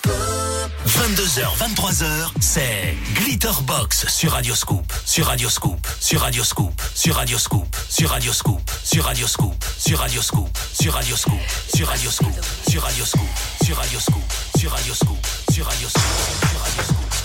22h, 23h, c'est Glitterbox sur Radioscoop, sur Radioscoop, sur Radioscoop, sur Radioscoop, sur Radioscoop, sur Radioscoop, sur Radioscoop, sur Radioscoop, sur Radioscoop, sur Radioscoop, sur Radioscoop, sur Radioscoop, sur Radioscoop, sur Radioscoop. Glitterbox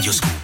Radio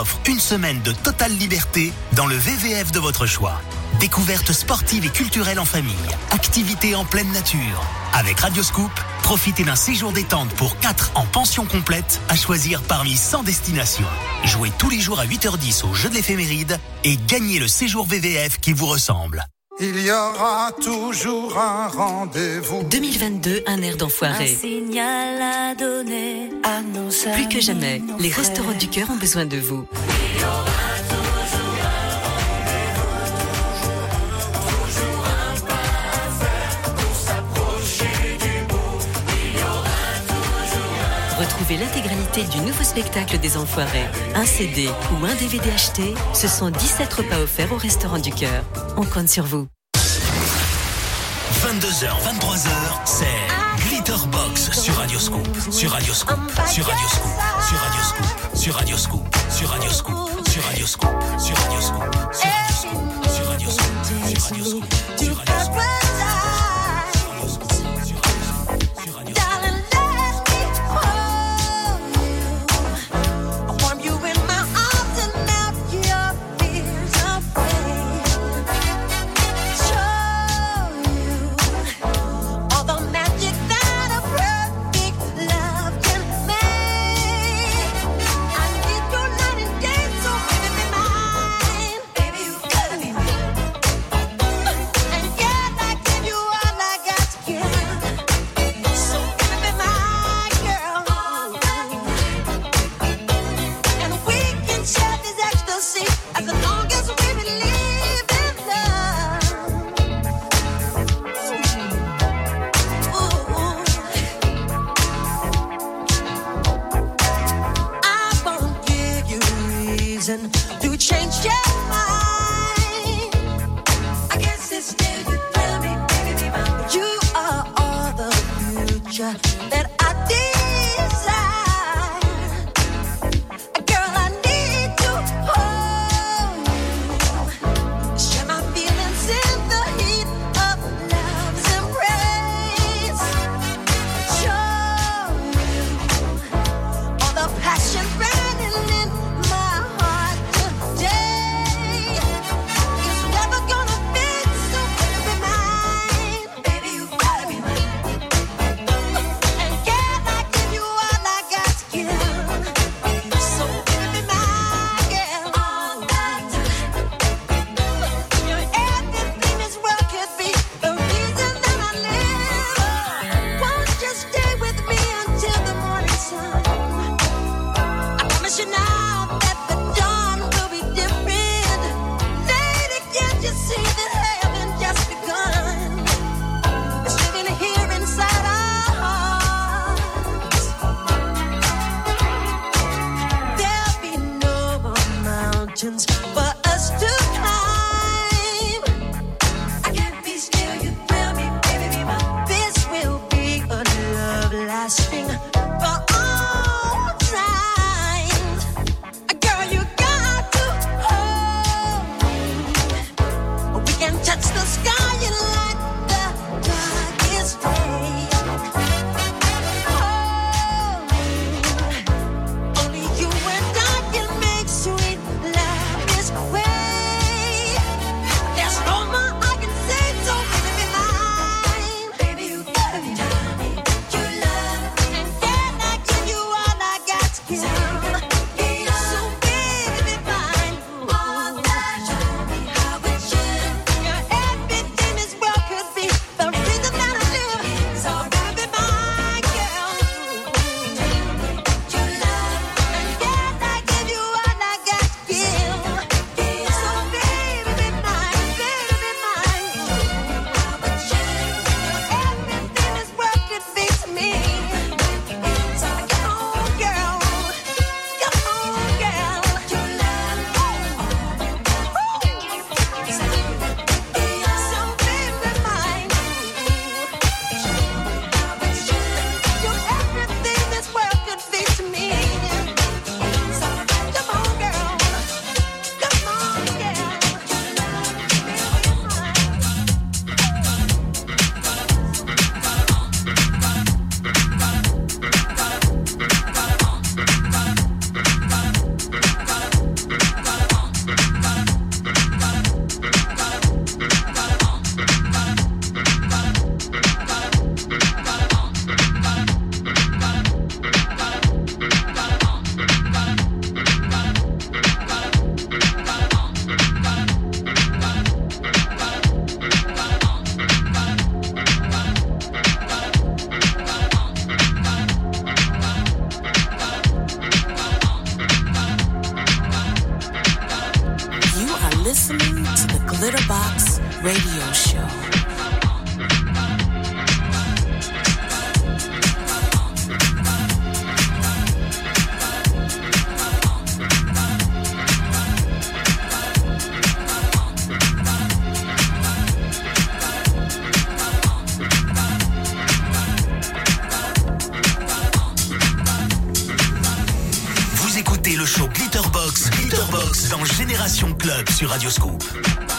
offre une semaine de totale liberté dans le VVF de votre choix. Découvertes sportives et culturelles en famille, activités en pleine nature. Avec Radioscoop, profitez d'un séjour détente pour 4 en pension complète à choisir parmi 100 destinations. Jouez tous les jours à 8h10 au jeu de l'éphéméride et gagnez le séjour VVF qui vous ressemble. Il y aura toujours un rendez-vous. 2022, un air d'enfoiré. signal à donner Plus que jamais, les restaurants du cœur ont besoin de vous. Retrouvez l'intégralité du nouveau spectacle des Enfoirés. Un CD ou un DVD acheté, ce sont 17 repas offerts au restaurant du cœur. On compte sur vous. 22h, 23h, c'est Glitterbox sur Radioscoop, sur Radioscoop, sur Radioscoop, sur Radioscoop, sur Radioscoop, sur Radioscoop, sur Radioscoop, sur Radioscoop, sur Radioscoop, sur Radioscoop, sur Radioscoop, sur Radioscoop. Club sur Radioscoop.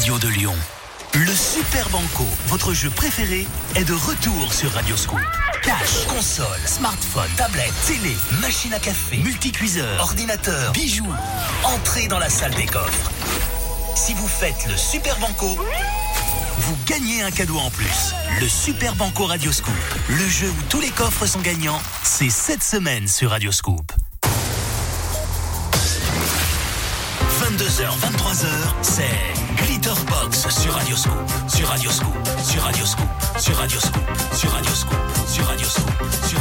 Radio de Lyon. Le Super Banco, votre jeu préféré, est de retour sur Radio Scoop. cash, console, smartphone, tablette, télé, machine à café, multicuiseur, ordinateur, bijoux. Entrez dans la salle des coffres. Si vous faites le Super Banco, vous gagnez un cadeau en plus. Le Super Banco Radio Scoop. Le jeu où tous les coffres sont gagnants, c'est cette semaine sur Radio Scoop. 22h, 23h, c'est Glitterbox sur Radioscoop, sur Radioscoop, sur Radioscoop, sur Radioscoop, sur Radioscoop, sur Radioscoop, sur Radioscoop, sur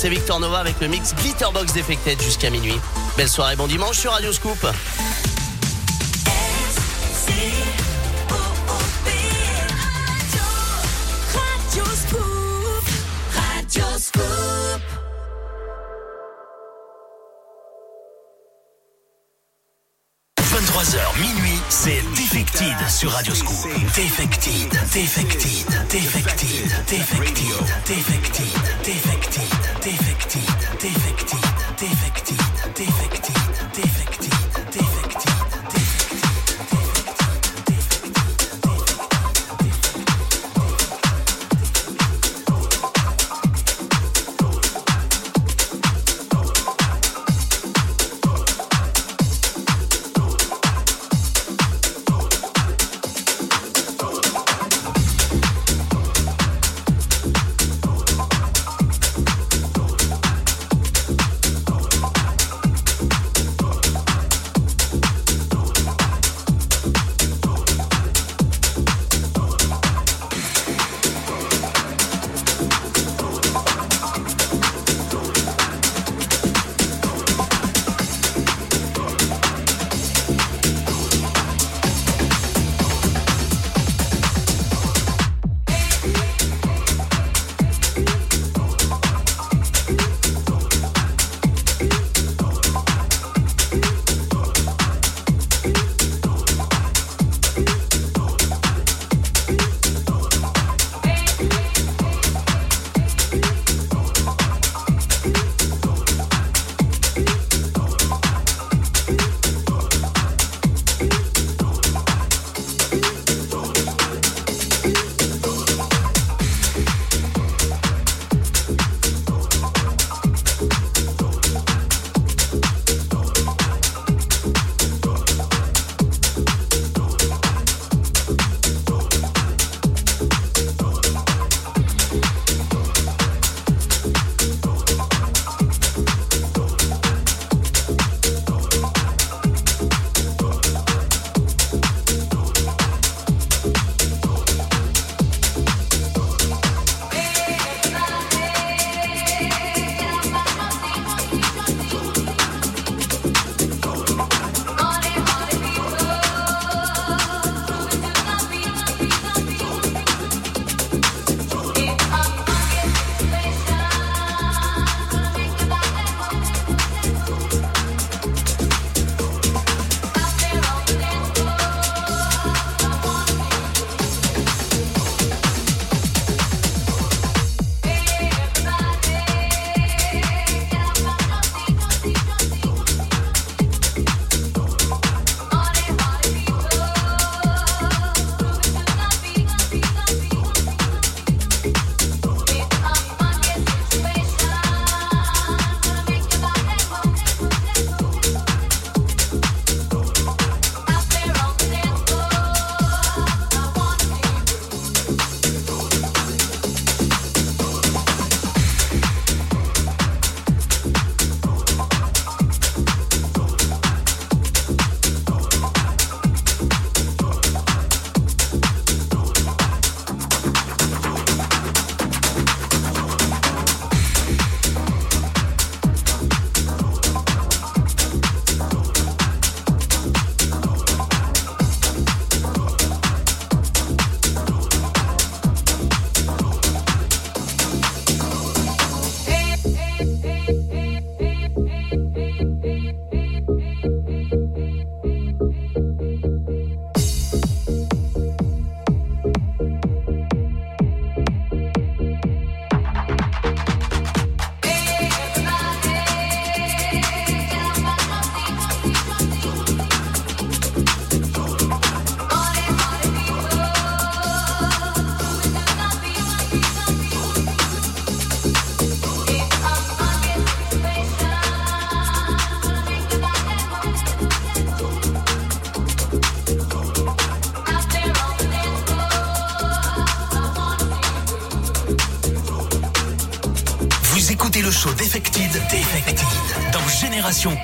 C'est Victor Nova avec le mix Glitterbox Defected jusqu'à minuit. Belle soirée, bon dimanche sur Radio Scoop. sur Radio Scoop. Defected, Defected, Defected.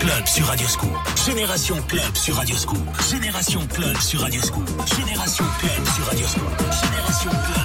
Club sur Radioscoop. Génération Club sur Radioscoop. Génération Club sur Radioscoop. Génération Club sur Radioscoop. Génération Club.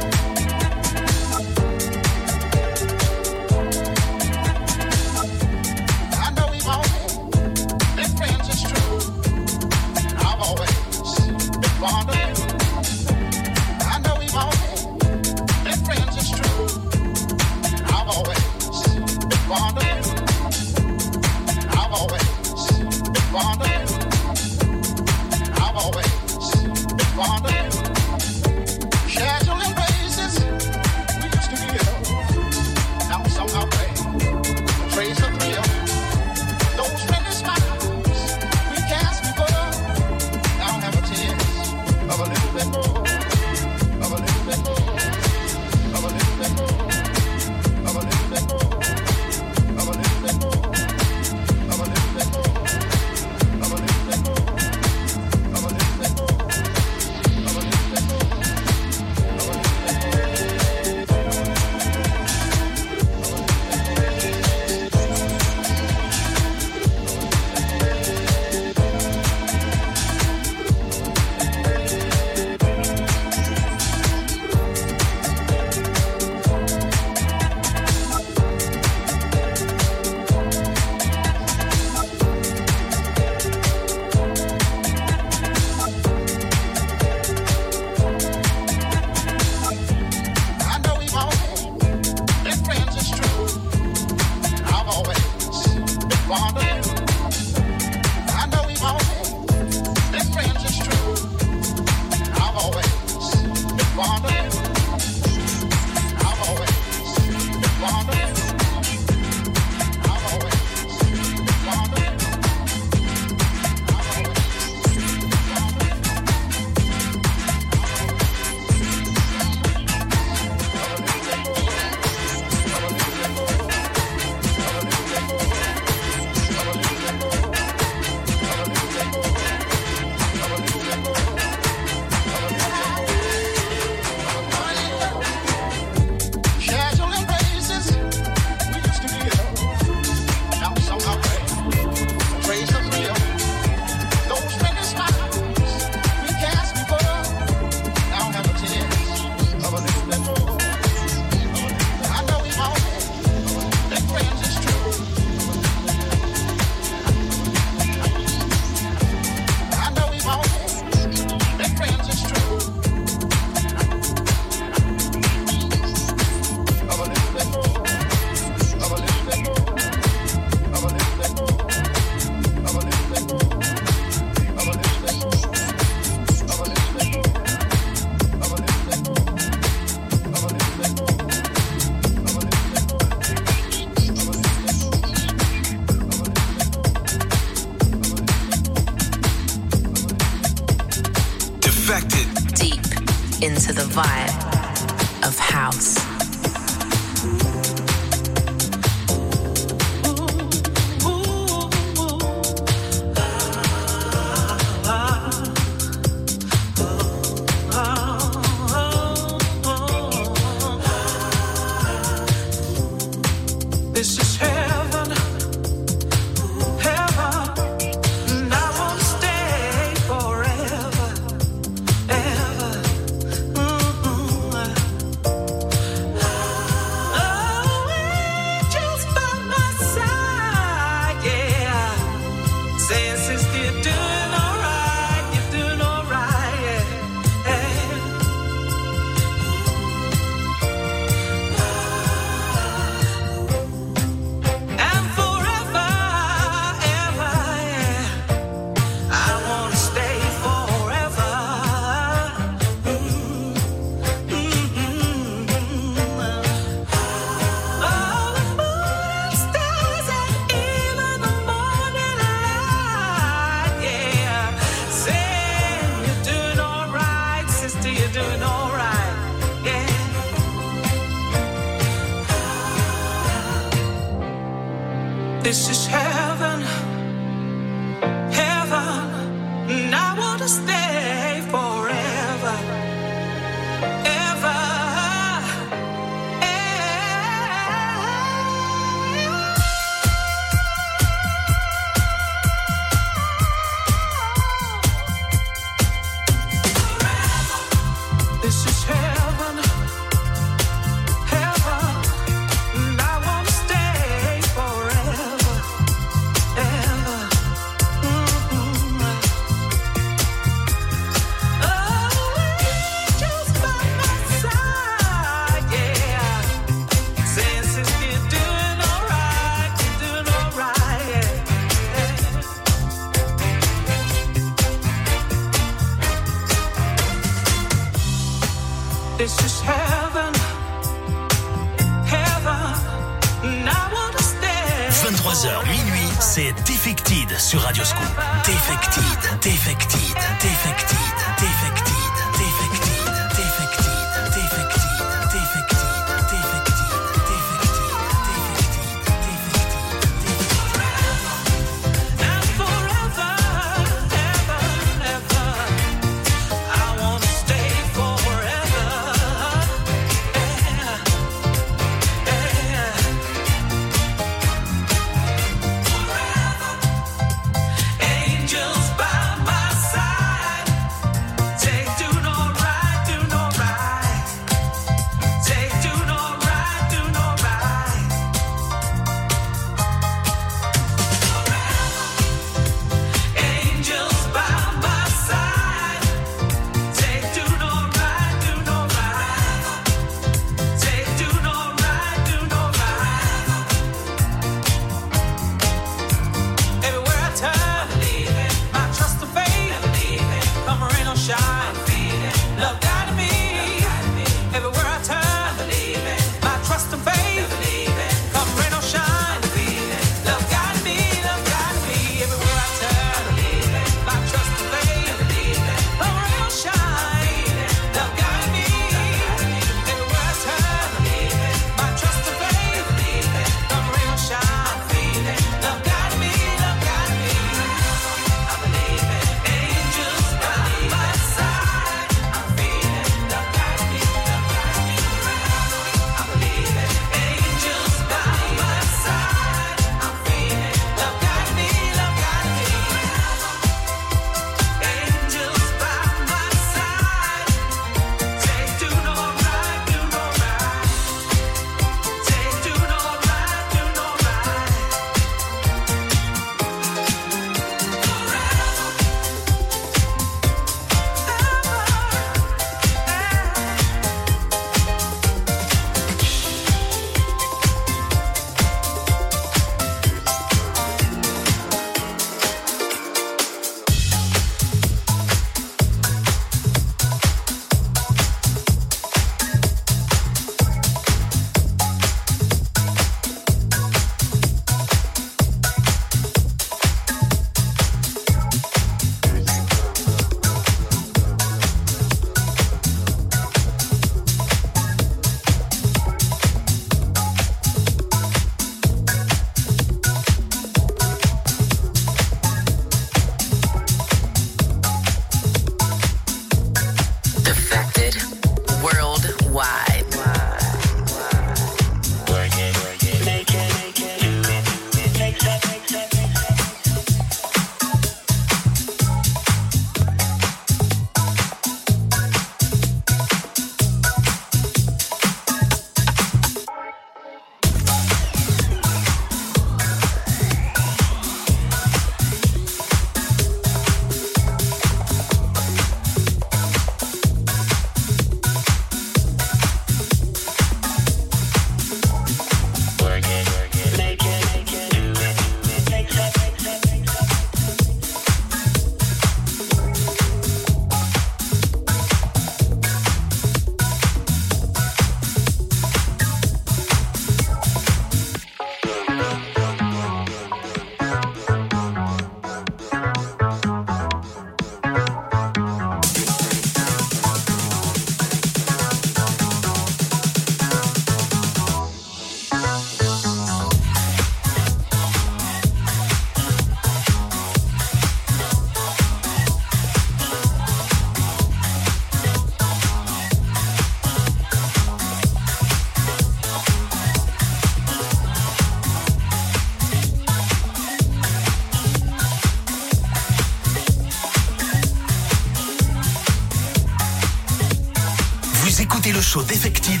Show Defected,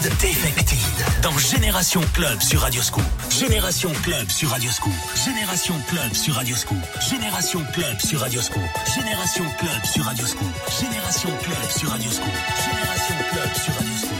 dans Génération Club sur Radioscoop. Génération Club sur Radioscoop. Génération Club sur Radioscoop. Génération Club sur Radioscoop. Génération Club sur Radioscoop. Génération Club sur Radioscoop. Génération Club sur Radioscoop.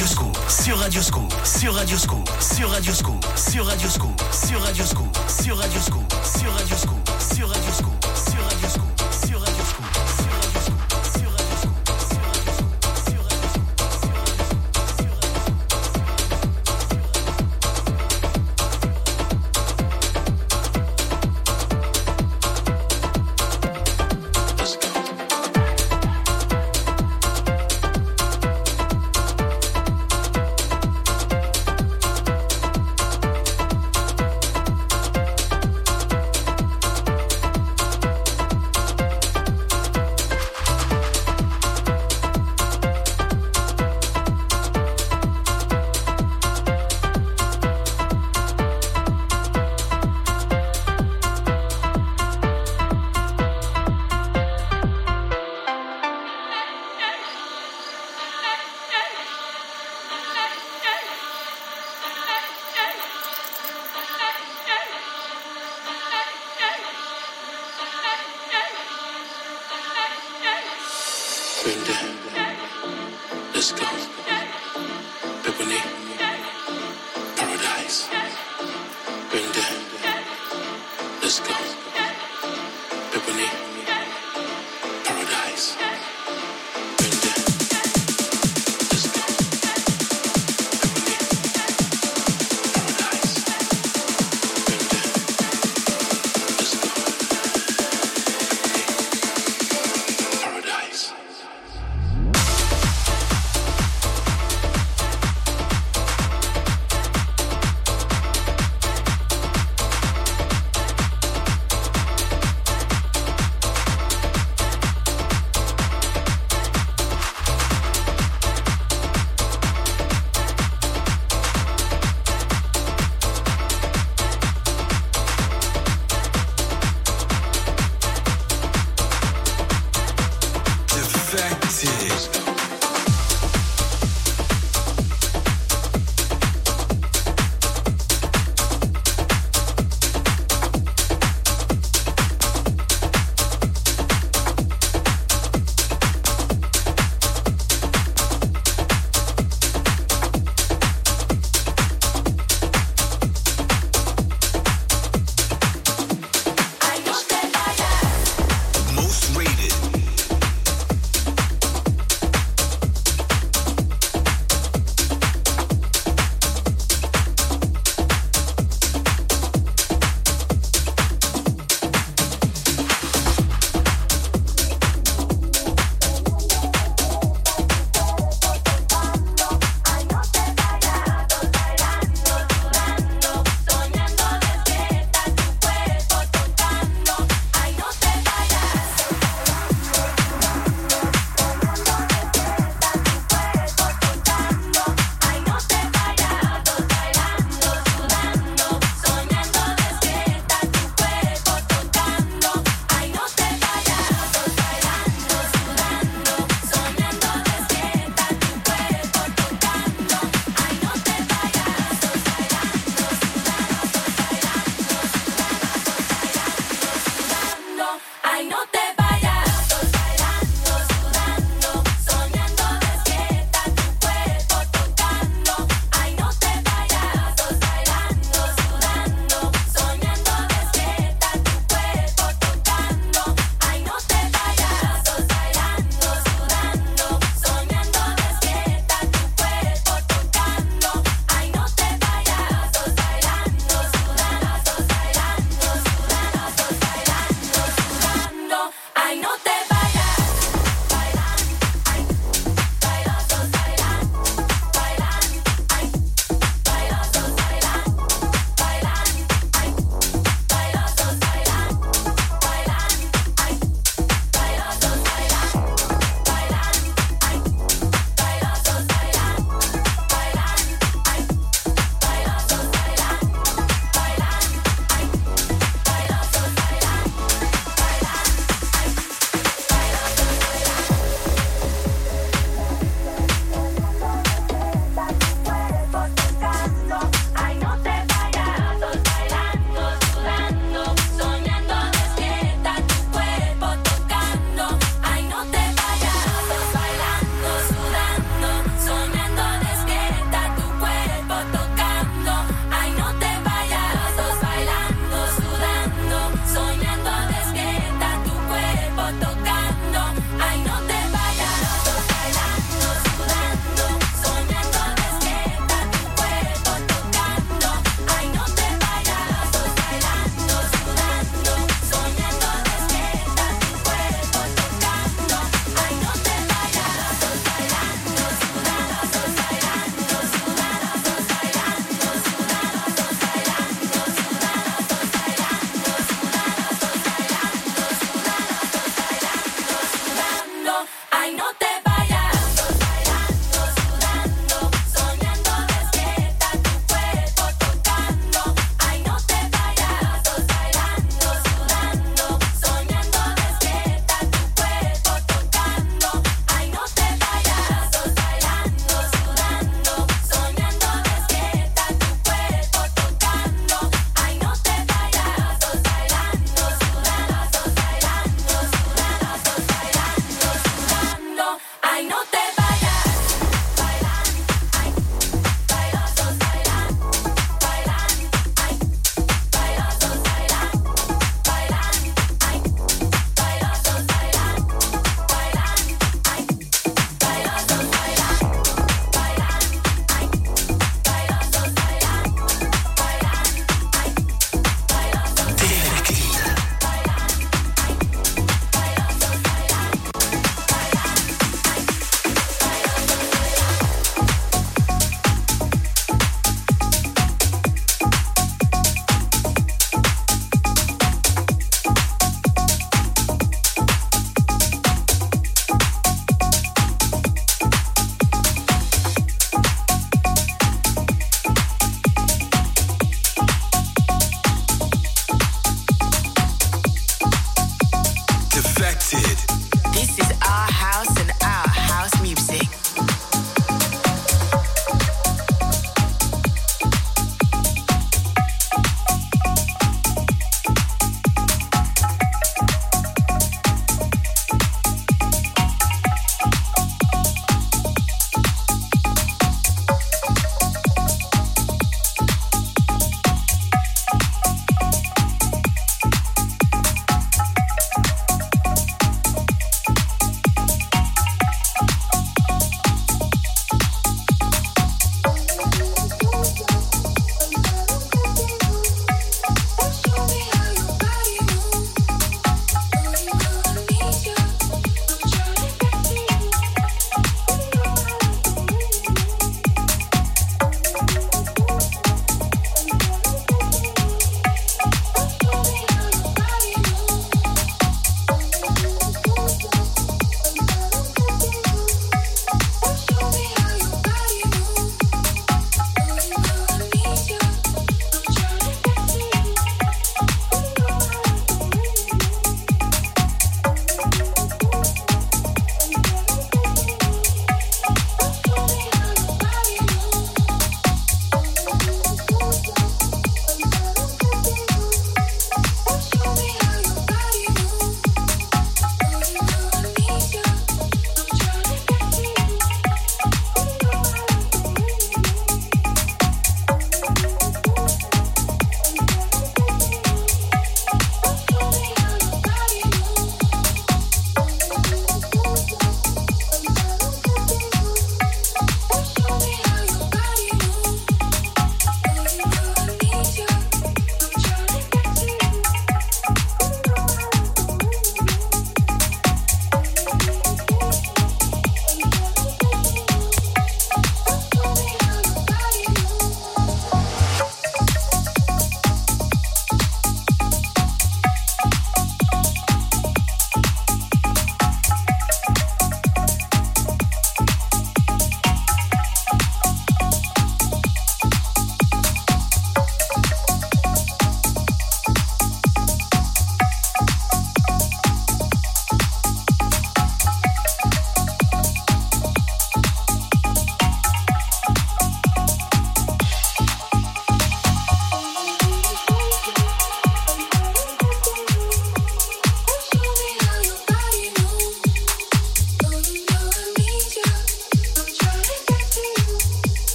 Defected sur Radioscoop, sur Radioscoop, sur Radioscoop, sur Radioscoop, sur Radioscoop, sur Radioscoop, sur Radioscoop, sur Radioscoop, sur Radioscoop,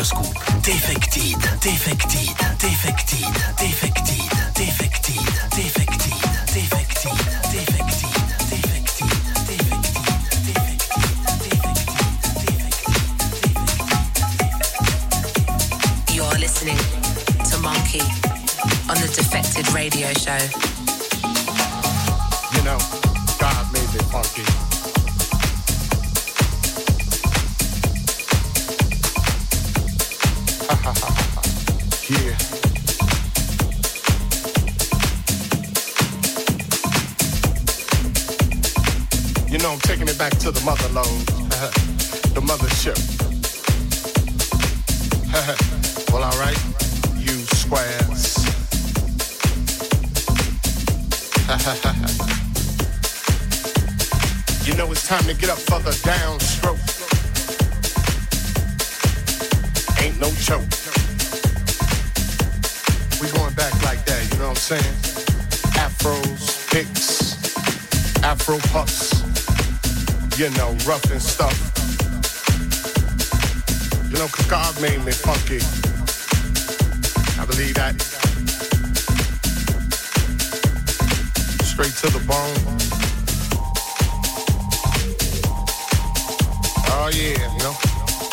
Radio Scoop. Defected, defected, defected, defected, defected, defected, defected, defected. Listening to Monkey on the Defected Radio Show. Taking it back to the mother load, the mothership. well, all right, you squares. you know it's time to get up for the downstroke. Ain't no joke. We going back like that, you know what I'm saying? Afros, picks, afro puffs, you know, rough and stuff. You know, 'cause God made me funky. I believe that. Straight to the bone. Oh yeah, you know.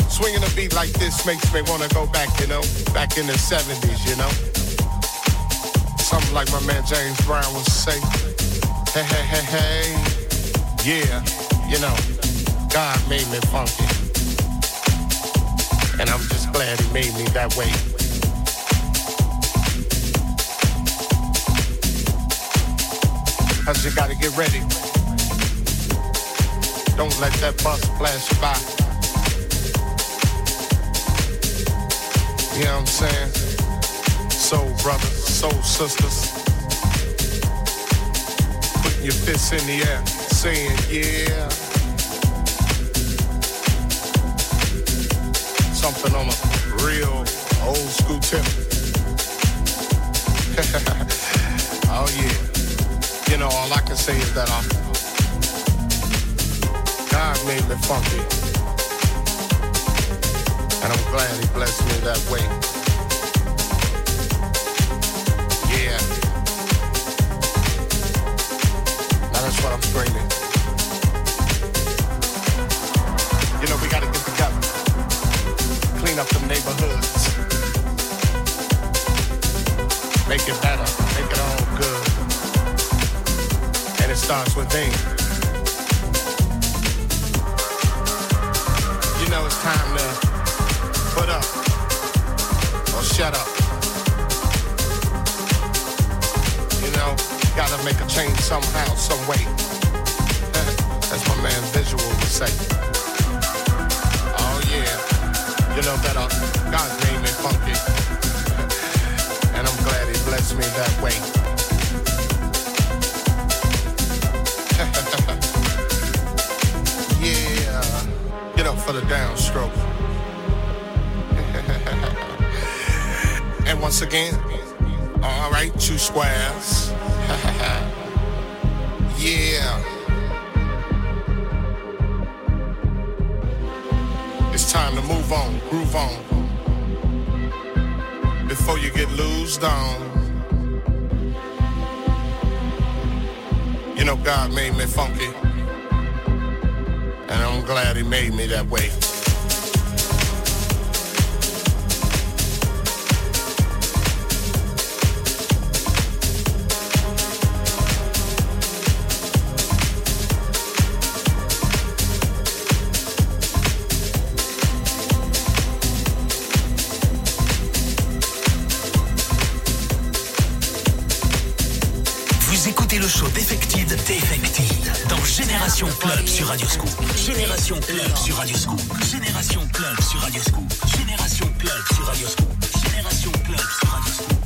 Swinging a beat like this makes me wanna go back, you know, back in the 70s, you know. Something like my man James Brown would say. Hey, hey, hey, hey. Yeah, you know, God made me funky. And I'm just glad he made me that way. Cause you gotta get ready. Don't let that bus flash by. You know what I'm saying? Soul brothers, soul sisters. Putting your fists in the air, saying, yeah. Something on a real old school tip. oh yeah. You know, all I can say is that I, God made me funky. And I'm glad he blessed me that way. Before you get loosed on. You know, God made me funky. And I'm glad He made me that way. Defected, Defected, dans Génération Club sur Radio Scoop. Génération Club sur Radio Scoop. Génération Club sur Radio Scoop. Génération Club sur Radio Scoop. Génération Club sur Radio Scoop.